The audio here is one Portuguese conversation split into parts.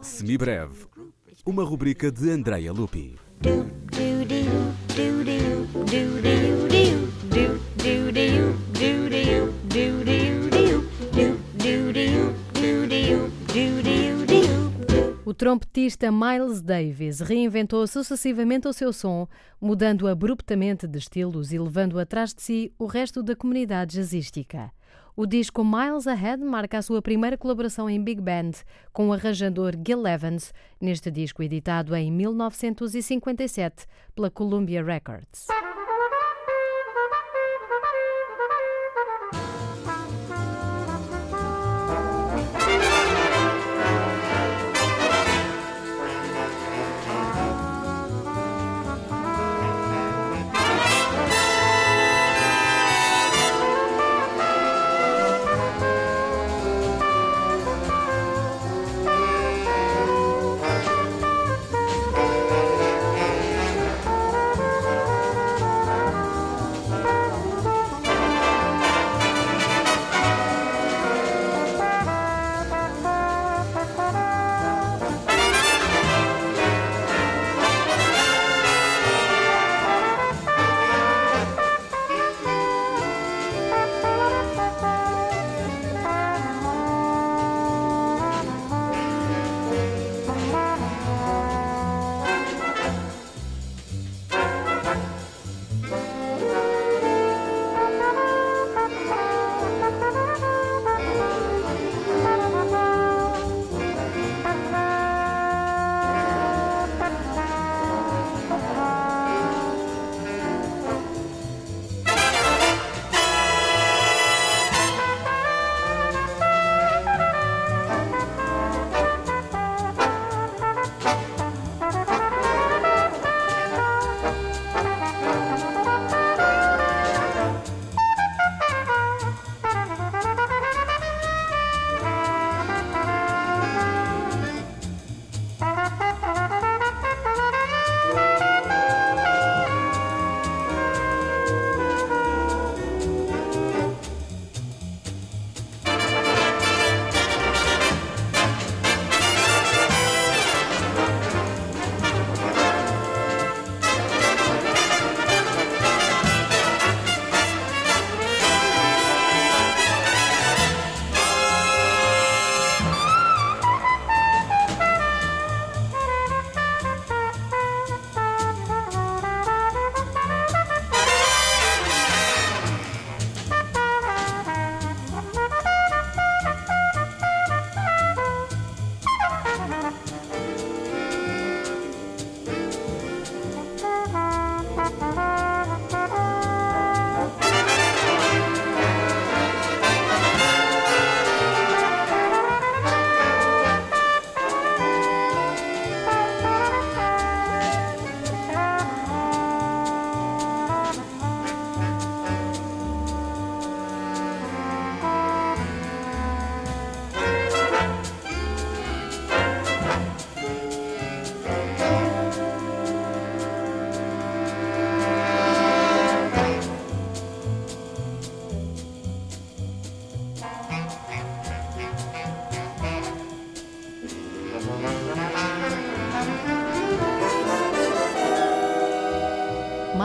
Semibreve, uma rubrica de Andrea Lupi. O trompetista Miles Davis reinventou sucessivamente o seu som, mudando abruptamente de estilos e levando atrás de si o resto da comunidade jazzística. O disco Miles Ahead marca a sua primeira colaboração em big band com o arranjador Gil Evans, neste disco editado em 1957 pela Columbia Records.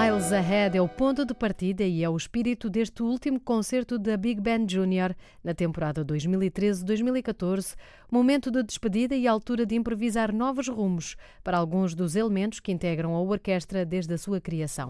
Miles Ahead é o ponto de partida e é o espírito deste último concerto da Big Band Junior na temporada 2013-2014, momento de despedida e altura de improvisar novos rumos para alguns dos elementos que integram a orquestra desde a sua criação.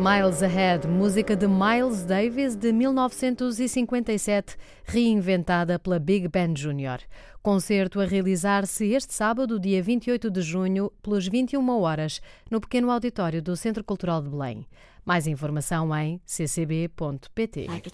Miles Ahead, música de Miles Davis de 1957, reinventada pela Big Band Jr. Concerto a realizar-se este sábado, dia 28 de junho, pelas 21 horas, no pequeno auditório do Centro Cultural de Belém. Mais informação em ccb.pt. Like